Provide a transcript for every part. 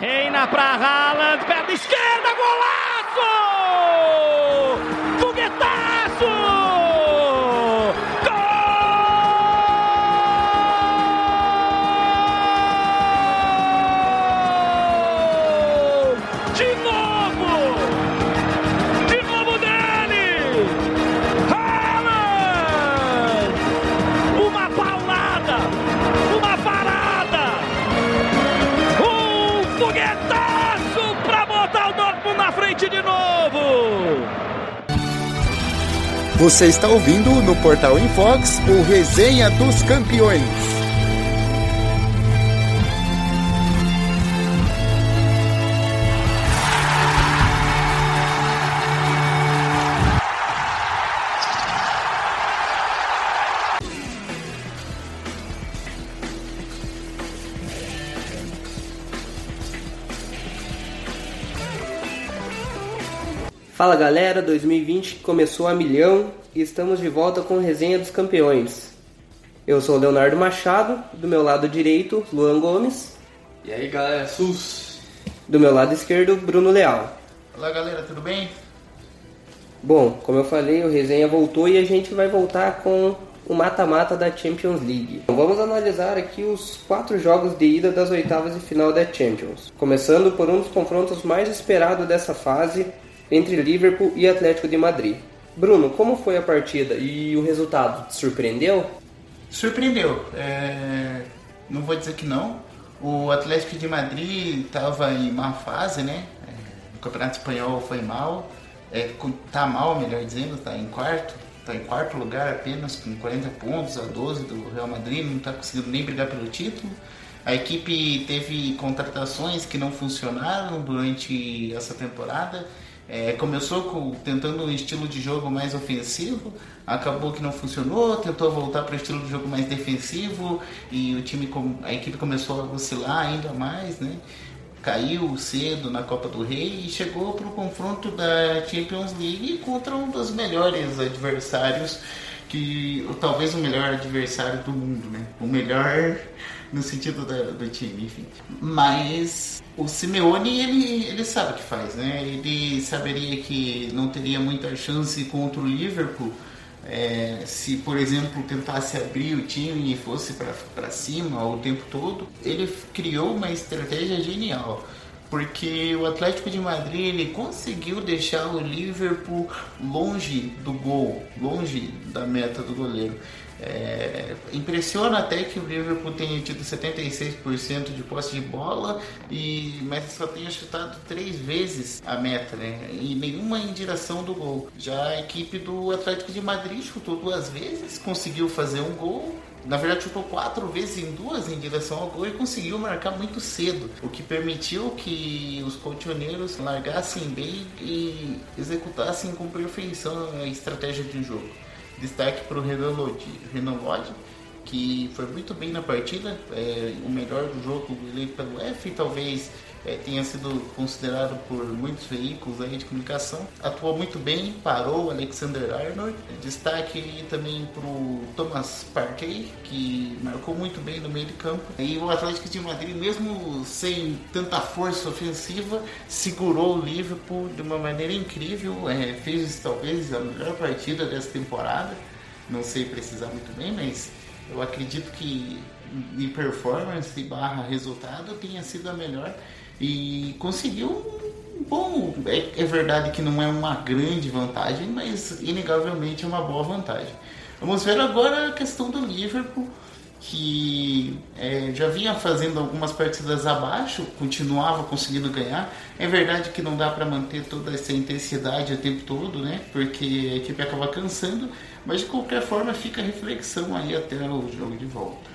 Reina pra Haaland, perna esquerda, golaço! Foguetaço! Você está ouvindo no Portal Infox o Resenha dos Campeões. Fala galera, 2020 começou a milhão e estamos de volta com Resenha dos Campeões. Eu sou o Leonardo Machado, do meu lado direito, Luan Gomes, E aí galera, SUS! do meu lado esquerdo, Bruno Leal. Olá galera, tudo bem? Bom, como eu falei, o Resenha voltou e a gente vai voltar com o mata-mata da Champions League. Vamos analisar aqui os quatro jogos de ida das oitavas de final da Champions, começando por um dos confrontos mais esperados dessa fase entre Liverpool e Atlético de Madrid. Bruno, como foi a partida e o resultado? Te surpreendeu? Surpreendeu. É, Não vou dizer que não. O Atlético de Madrid estava em má fase, né? É, O Campeonato Espanhol foi mal. É, tá mal, melhor dizendo, tá em quarto. Tá em quarto lugar apenas, com 40 pontos a 12 do Real Madrid, não tá conseguindo nem brigar pelo título. A equipe teve contratações que não funcionaram durante essa temporada. É, começou com, tentando um estilo de jogo mais ofensivo, acabou que não funcionou, tentou voltar para o estilo de jogo mais defensivo e o time, a equipe começou a oscilar ainda mais, né? Caiu cedo na Copa do Rei e chegou para o confronto da Champions League contra um dos melhores adversários, que talvez o melhor adversário do mundo, né? O melhor no sentido da- do time, enfim. Mas o Simeone, ele, ele sabe o que faz, né? Ele saberia que não teria muita chance contra o Liverpool é, se, por exemplo, tentasse abrir o time e fosse para cima o tempo todo. Ele criou uma estratégia genial. Porque o Atlético de Madrid ele conseguiu deixar o Liverpool longe do gol, longe da meta do goleiro. É, impressiona até que o Liverpool tenha tido 76% de posse de bola, e, mas só tenha chutado três vezes a meta, né? E nenhuma em direção do gol. Já a equipe do Atlético de Madrid chutou duas vezes, conseguiu fazer um gol. Na verdade, chutou quatro vezes em duas em direção ao gol e conseguiu marcar muito cedo, o que permitiu que os colchoneiros largassem bem e executassem com perfeição a estratégia de jogo. Destaque para o Renan Lodi, que foi muito bem na partida, é, o melhor do jogo eleito pelo F, talvez é, tenha sido considerado por muitos veículos aí de comunicação. Atuou muito bem, parou Alexander Arnold. Destaque também para o Thomas Partey, que marcou muito bem no meio de campo. E o Atlético de Madrid, mesmo sem tanta força ofensiva, segurou o Liverpool de uma maneira incrível. É, fez talvez a melhor partida dessa temporada. Não sei precisar muito bem, mas eu acredito que em performance barra resultado tenha sido a melhor e conseguiu um bom. É, é verdade que não é uma grande vantagem, mas inegavelmente é uma boa vantagem. Vamos ver agora a questão do Liverpool, que é, já vinha fazendo algumas partidas abaixo, continuava conseguindo ganhar. É verdade que não dá para manter toda essa intensidade o tempo todo, né? Porque a equipe acaba cansando, mas de qualquer forma fica reflexão aí até o jogo de volta.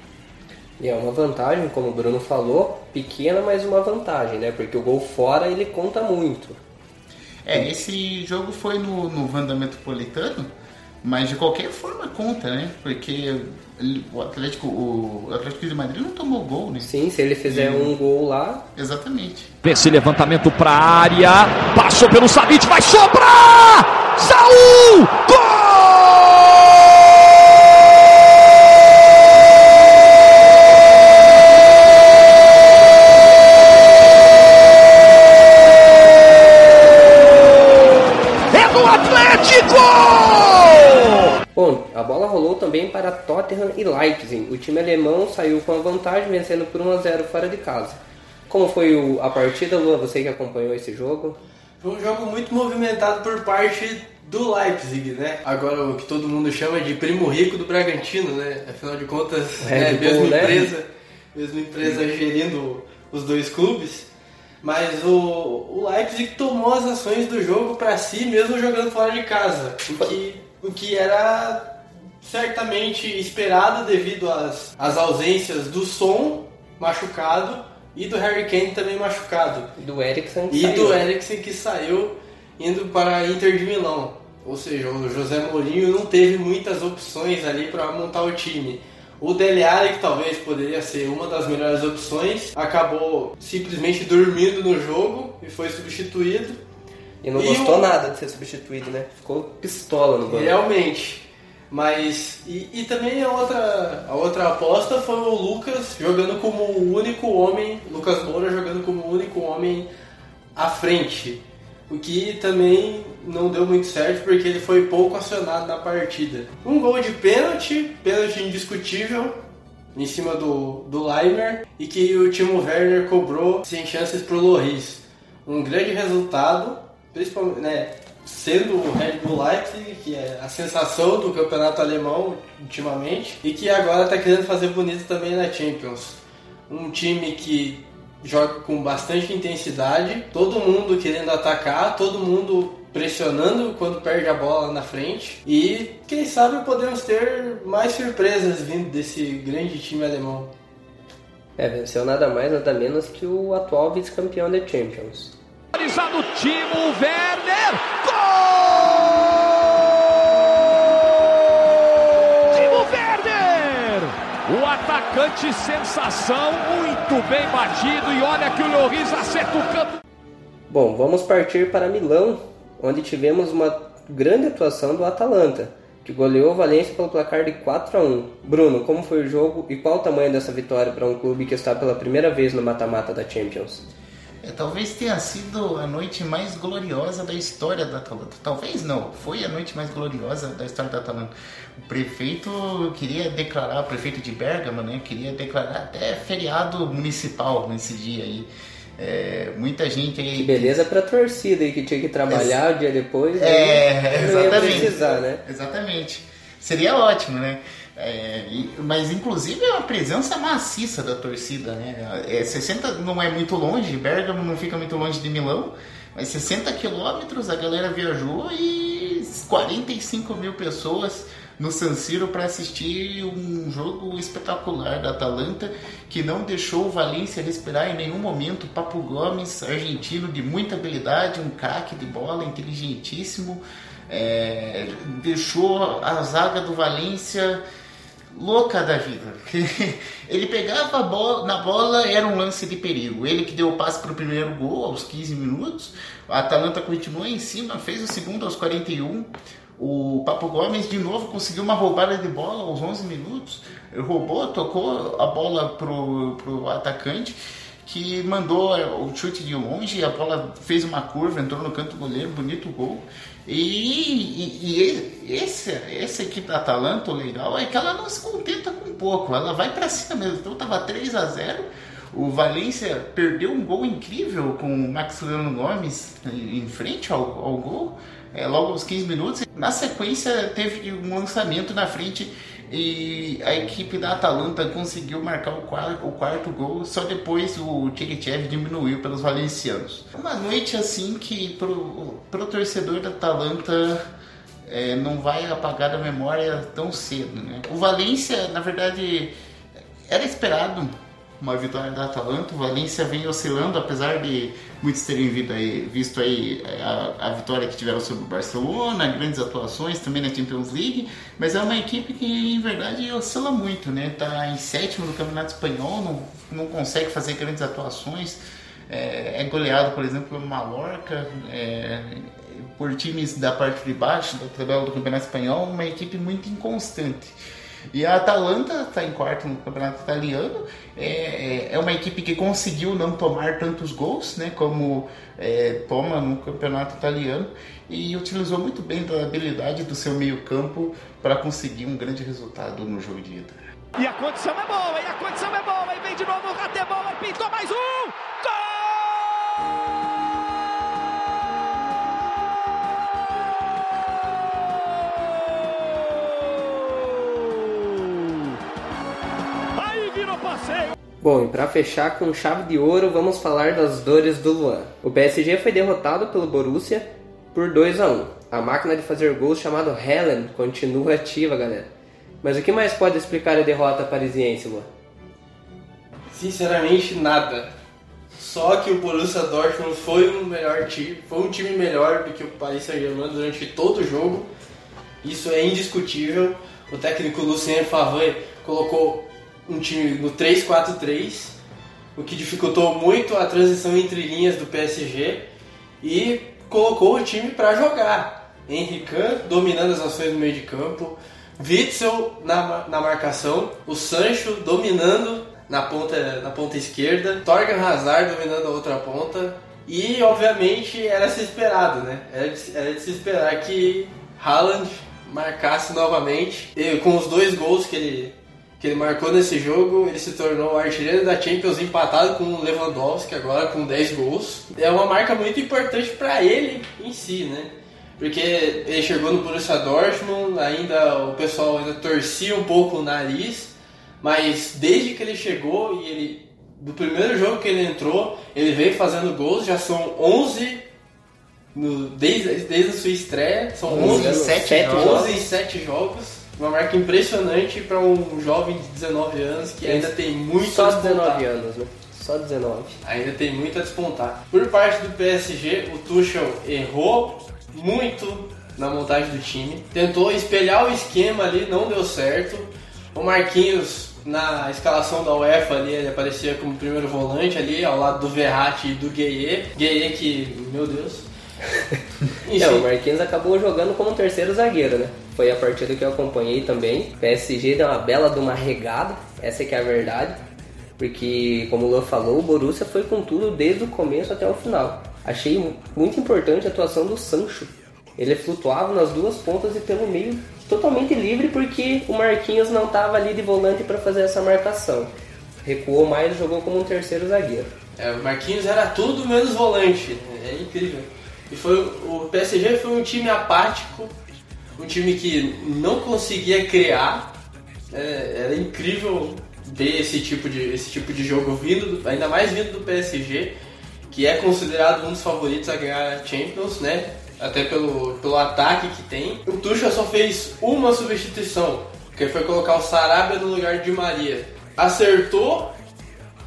E é uma vantagem, como o Bruno falou, pequena, mas uma vantagem, né? Porque o gol fora ele conta muito. É, esse jogo foi no, no Wanda Metropolitano, mas de qualquer forma conta, né? Porque ele- o Atlético, o Atlético de Madrid não tomou gol, né? Sim, se ele fizer um gol lá, Exatamente. Esse levantamento pra área. Passou pelo Savic, vai sobrar! Saul! Gol! Também para Tottenham e Leipzig. O time alemão saiu com a vantagem, vencendo por 1 a 0 fora de casa. Como foi o, a partida, Lua? Você que acompanhou esse jogo? Foi um jogo muito movimentado por parte do Leipzig, né? Agora o que todo mundo chama de primo rico do Bragantino, né? Afinal de contas, é, a mesma né? empresa, mesma empresa gerindo os dois clubes. Mas o, o Leipzig tomou as ações do jogo para si, mesmo jogando fora de casa, o que, o que era certamente esperado devido às, às ausências do som machucado e do Harry Kane também machucado. Do Eriksen E saiu. do Eriksen que saiu indo para a Inter de Milão. Ou seja, o José Mourinho não teve muitas opções ali para montar o time. O Dele Alli, que talvez poderia ser uma das melhores opções, acabou simplesmente dormindo no jogo e foi substituído. E não e gostou o... nada de ser substituído, né? Ficou pistola no banco. Realmente. Mas. E, e, também a outra, a outra aposta foi o Lucas jogando como o único homem. Lucas Moura jogando como o único homem à frente. O que também não deu muito certo porque ele foi pouco acionado na partida. Um gol de pênalti, pênalti indiscutível, em cima do, do Leimer e que o Timo Werner cobrou sem chances para o Loris. Um grande resultado, principalmente, né, sendo o Red Bull Leipzig, que é a sensação do campeonato alemão ultimamente, e que agora está querendo fazer bonito também na Champions. Um time que joga com bastante intensidade, todo mundo querendo atacar, todo mundo pressionando quando perde a bola na frente. E quem sabe podemos ter mais surpresas vindo desse grande time alemão. É, venceu nada mais, nada menos que o atual vice-campeão da Champions. Timo Werner. Gol! Timo Werner! O atacante sensação, muito bem batido e olha que o Lloris acerta o canto. Bom, vamos partir para Milão, onde tivemos uma grande atuação do Atalanta, que goleou o Valência pelo placar de 4 a 1. Bruno, como foi o jogo e qual o tamanho dessa vitória para um clube que está pela primeira vez no mata-mata da Champions? É, talvez tenha sido a noite mais gloriosa da história da Atalanta. Talvez não, foi a noite mais gloriosa da história da Atalanta. O prefeito queria declarar, o prefeito de Bergamo, né, queria declarar até feriado municipal nesse dia aí. É, muita gente aí. Que beleza pra torcida aí que tinha que trabalhar Ex o dia depois. É, né? exatamente. Precisar, né? Exatamente. Seria ótimo, né? É, mas inclusive é uma presença maciça da torcida, né? É, 60 não é muito longe, Bergamo não fica muito longe de Milão, mas 60 quilômetros a galera viajou e 45 mil pessoas no San Siro para assistir um jogo espetacular da Atalanta que não deixou o Valência respirar em nenhum momento. Papo Gomes, argentino de muita habilidade, um craque de bola, inteligentíssimo, é, deixou a zaga do Valência louca da vida. ele pegava bola, na bola, era um lance de perigo. Ele que deu o passe para o primeiro gol aos 15 minutos. A Atalanta continuou em cima, fez o segundo aos 41. O Papo Gomes de novo conseguiu uma roubada de bola aos 11 minutos. Roubou, tocou a bola pro, pro atacante que mandou o chute de longe, a bola fez uma curva, entrou no canto do goleiro, bonito gol. E, e, e esse, essa equipe da Atalanta, o legal é que ela não se contenta com pouco, ela vai para cima mesmo. Então tava 3 a 0 o Valência perdeu um gol incrível com o Maximiliano Gomes em frente ao, ao gol, é, logo aos 15 minutos. Na sequência, teve um lançamento na frente e a equipe da Atalanta conseguiu marcar o quarto, o quarto gol, só depois o Tchekchev diminuiu pelos valencianos. Uma noite assim que pro, torcedor da Atalanta é, não vai apagar da memória tão cedo. Né? O Valência, na verdade, era esperado uma vitória da Atalanta. O Valência vem oscilando, apesar de muitos terem aí, visto aí a, a, vitória que tiveram sobre o Barcelona, grandes atuações também na Champions League, mas é uma equipe que em verdade oscila muito, né? Tá em sétimo no Campeonato Espanhol, não, não consegue fazer grandes atuações. É, é goleado, por exemplo, pelo Mallorca, é, por times da parte de baixo da tabela do Campeonato Espanhol, uma equipe muito inconstante. E a Atalanta está em quarto no campeonato italiano. É, é, é uma equipe que conseguiu não tomar tantos gols, né, como é, toma no campeonato italiano, e utilizou muito bem da habilidade do seu meio-campo para conseguir um grande resultado no jogo de ida. E a condição é boa, e a condição é boa, e vem de novo o Ratebola, pintou mais um! Bom, e para fechar com chave de ouro, vamos falar das dores do Luan. O PSG foi derrotado pelo Borussia por 2 a 1. A máquina de fazer gols chamada Helen continua ativa, galera. Mas o que mais pode explicar a derrota parisiense, Luan? Sinceramente, nada. Só que o Borussia Dortmund foi um melhor time, foi um time melhor do que o Paris Saint-Germain durante todo o jogo. Isso é indiscutível. O técnico Lucien Favre colocou um time no 3-4-3, o que dificultou muito a transição entre linhas do PSG e colocou o time para jogar. Henrique dominando as ações no meio de campo, Witzel na, na marcação, o Sancho dominando na ponta, na ponta esquerda, Torgan Hazard dominando a outra ponta e obviamente era se esperado, né? Era de, era de se esperar que Haaland marcasse novamente com os dois gols que ele que ele marcou nesse jogo, ele se tornou o artilheiro da Champions empatado com o Lewandowski agora com 10 gols. É uma marca muito importante para ele em si, né? Porque ele chegou no Borussia Dortmund, ainda o pessoal ainda torcia um pouco o nariz, mas desde que ele chegou e ele do primeiro jogo que ele entrou, ele veio fazendo gols, já são 11 no, desde, desde a sua estreia, são 11, 7 11 jogos. em 7 jogos. Uma marca impressionante para um jovem de 19 anos que ainda tem muito Só a despontar. 19 anos, né? Só 19. Ainda tem muito a despontar. Por parte do PSG, o Tuchel errou muito na montagem do time. Tentou espelhar o esquema ali, não deu certo. O Marquinhos, na escalação da UEFA ali, ele aparecia como primeiro volante ali, ao lado do Verratti e do Gueye. Gueye que, meu Deus. É, o Marquinhos acabou jogando como um terceiro zagueiro, né? Foi a partida que eu acompanhei também. O PSG deu uma bela de uma regada, essa é que é a verdade. Porque, como o Luan falou, o Borussia foi com tudo desde o começo até o final. Achei muito importante a atuação do Sancho. Ele flutuava nas duas pontas e pelo meio totalmente livre porque o Marquinhos não estava ali de volante para fazer essa marcação. Recuou mais e jogou como um terceiro zagueiro. É, o Marquinhos era tudo menos volante. É incrível. E foi o PSG foi um time apático, um time que não conseguia criar. É, era incrível ver esse tipo de esse tipo de jogo vindo, do- ainda mais vindo do PSG, que é considerado um dos favoritos a ganhar a Champions, né? Até pelo, pelo ataque que tem. O Tuchel só fez uma substituição, que foi colocar o Sarabia no lugar de Maria. Acertou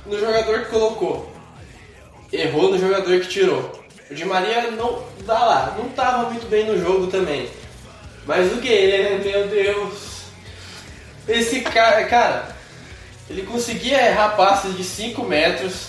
no jogador que colocou errou no jogador que tirou. O Di Maria não dá lá, não tava muito bem no jogo também. Mas o Guerreiro, meu Deus. Esse cara, cara, ele conseguia errar passes de 5 metros,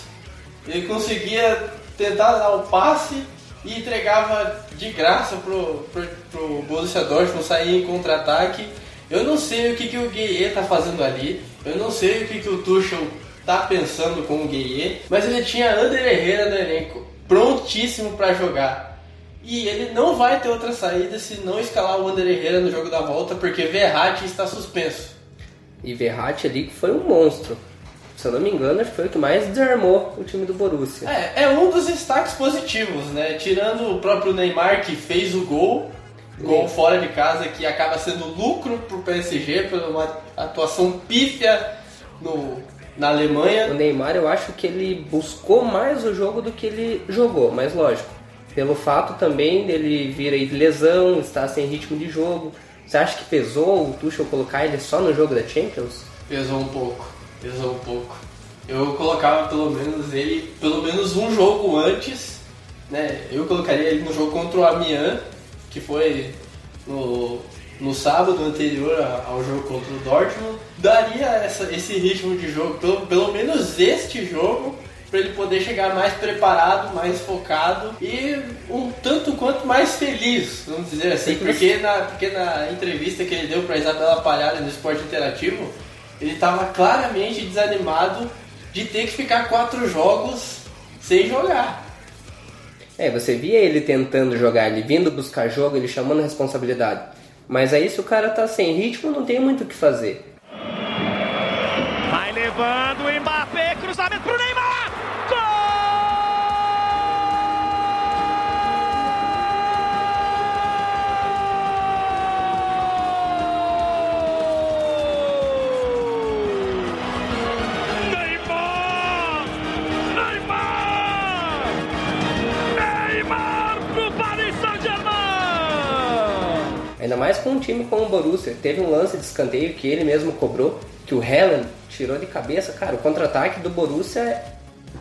ele conseguia tentar dar o passe e entregava de graça pro, pro, pro Borussia Dortmund sair em contra-ataque. Eu não sei o que, que o Gueye tá fazendo ali, eu não sei o que, que o Tuchel tá pensando com o Gueye, mas ele tinha Ander Herrera no elenco, prontíssimo para jogar. E ele não vai ter outra saída se não escalar o Ander Herrera no jogo da volta, porque Verratti está suspenso. E Verratti ali que foi um monstro. Se eu não me engano, acho que foi o que mais desarmou o time do Borussia. É, é um dos destaques positivos, né? Tirando o próprio Neymar que fez o gol, gol fora de casa, que acaba sendo lucro pro PSG por uma atuação pífia no, na O Alemanha. Neymar, eu acho que ele buscou mais o jogo do que ele jogou, mas lógico, pelo fato também dele vir aí de lesão, estar sem ritmo de jogo. Você acha que pesou o Tuchel colocar ele só no jogo da Champions? Pesou um pouco, pesou um pouco. Eu colocava pelo menos ele, pelo menos um jogo antes, né? Eu colocaria ele no jogo contra o Amiens, que foi no, no sábado anterior ao jogo contra o Dortmund. Daria essa- esse ritmo de jogo, pelo, pelo menos este jogo, para ele poder chegar mais preparado, mais focado e um tanto quanto mais feliz, vamos dizer assim, porque na, porque na entrevista que ele deu para Isabela Palhada no Esporte Interativo, ele estava claramente desanimado de ter que ficar quatro jogos sem jogar. É, você via ele tentando jogar, ele vindo buscar jogo, ele chamando a responsabilidade. Mas aí se o cara tá sem ritmo, não tem muito o que fazer. Vai levando o Mbappé, cruzamento pro Neymar! Mais com um time como o Borussia. Teve um lance de escanteio que ele mesmo cobrou, que o Helen tirou de cabeça. Cara, o contra-ataque do Borussia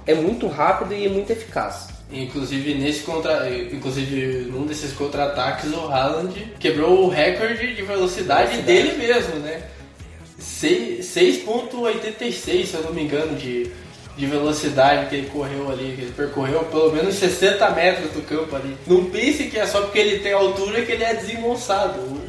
é, muito rápido e muito eficaz. Inclusive nesse contra, inclusive num desses contra-ataques o Haaland quebrou o recorde de velocidade, Velocidade. dele mesmo, né? Sei- 6.86, se eu não me engano, de, de velocidade que ele correu ali, que ele percorreu pelo menos 60 metros do campo ali. Não pense que é só porque ele tem altura que ele é desengonçado. O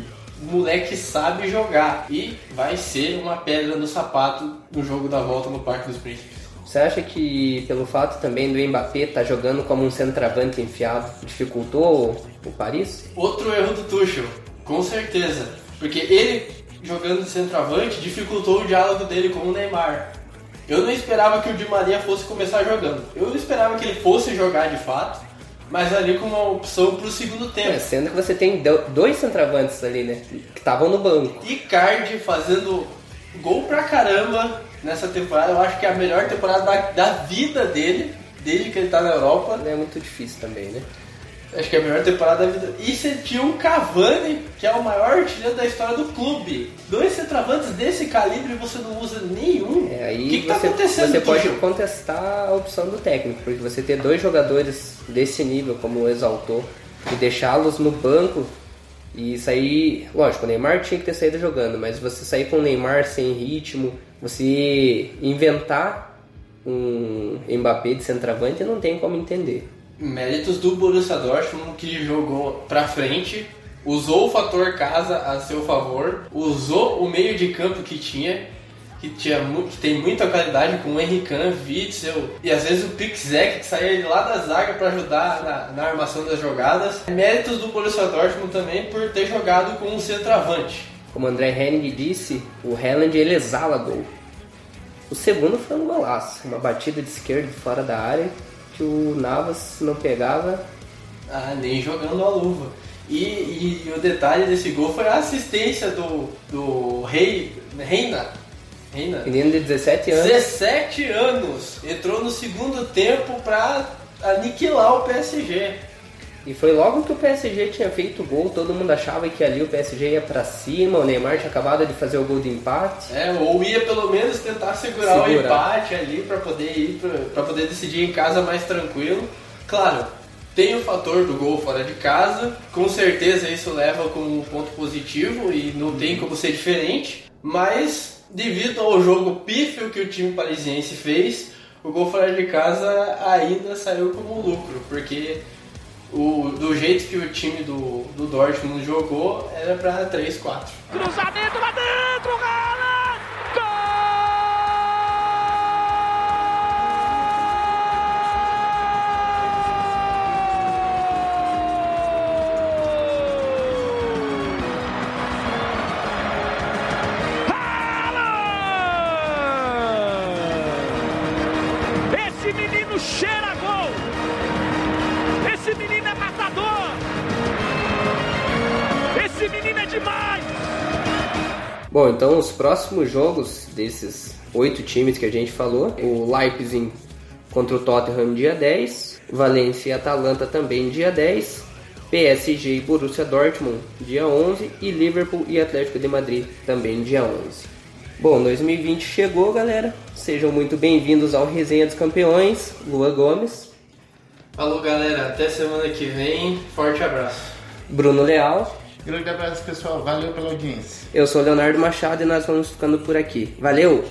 moleque sabe jogar e vai ser uma pedra no sapato no jogo da volta no Parque dos Príncipes. Você acha que pelo fato também do Mbappé estar jogando como um centroavante enfiado dificultou o, o Paris? Outro erro do Tuchel, com certeza. Porque ele, jogando de centroavante, dificultou o diálogo dele com o Neymar. Eu não esperava que o Di Maria fosse começar jogando. Eu esperava que ele fosse jogar de fato, mas ali com uma opção pro segundo tempo. É, sendo que você tem do- dois centroavantes ali, né? Que estavam no banco. Icardi fazendo gol pra caramba nessa temporada. Eu acho que é a melhor temporada da, da vida dele, desde que ele tá na Europa. É muito difícil também, né? Acho que é a melhor temporada da vida. E você tinha o Cavani, que é o maior artilheiro da história do clube. Dois centroavantes desse calibre e você não usa nenhum. É, aí o que, que tá você, acontecendo, você pode Tuchel? contestar a opção do técnico, porque você ter dois jogadores desse nível, como o exaltou, e deixá-los no banco e sair. Lógico, o Neymar tinha que ter saído jogando, mas você sair com o Neymar sem ritmo, você inventar um Mbappé de centroavante, não tem como entender. Méritos do Borussia Dortmund que jogou pra frente, usou o fator casa a seu favor, usou o meio de campo que tinha, que, tinha, que tem muita qualidade com o Henrican, Witzel e às vezes o Pixek que saía de lá da zaga pra ajudar na, na armação das jogadas. Méritos do Borussia Dortmund também por ter jogado com um centroavante. Como André Henning disse, o Haaland ele exala gol. O segundo foi um golaço, uma batida de esquerda fora da área que o Navas não pegava Ah, nem jogando a luva. E, e- e o detalhe desse gol foi a assistência do, do Rei, Reina. Reina. Menino de 17 anos. 17 anos. Entrou no segundo tempo pra aniquilar o PSG. E foi logo que o PSG tinha feito o gol, todo mundo achava que ali o PSG ia pra cima, o Neymar tinha acabado de fazer o gol de empate. É, ou ia pelo menos tentar segurar, o Segurar. empate ali pra poder ir pra poder decidir em casa mais tranquilo. Claro, tem o fator do gol fora de casa, com certeza isso leva como um ponto positivo e não tem como ser diferente, mas devido ao jogo pífio que o time parisiense fez, o gol fora de casa ainda saiu como lucro, porque o, do jeito que o time do, do Dortmund jogou era pra 3-4. Cruzamento lá dentro, Haaland! Bom, então os próximos jogos desses oito times que a gente falou, o Leipzig contra o Tottenham dia 10, Valência e Atalanta também dia 10, PSG e Borussia Dortmund dia 11 e Liverpool e Atlético de Madrid também dia 11. Bom, 2020 chegou, galera. Sejam muito bem-vindos ao Resenha dos Campeões. Lua Gomes, Falou galera, até semana que vem. Forte abraço. Bruno Leal. Grande abraço, pessoal. Valeu pela audiência. Eu sou Leonardo Machado e nós vamos ficando por aqui. Valeu!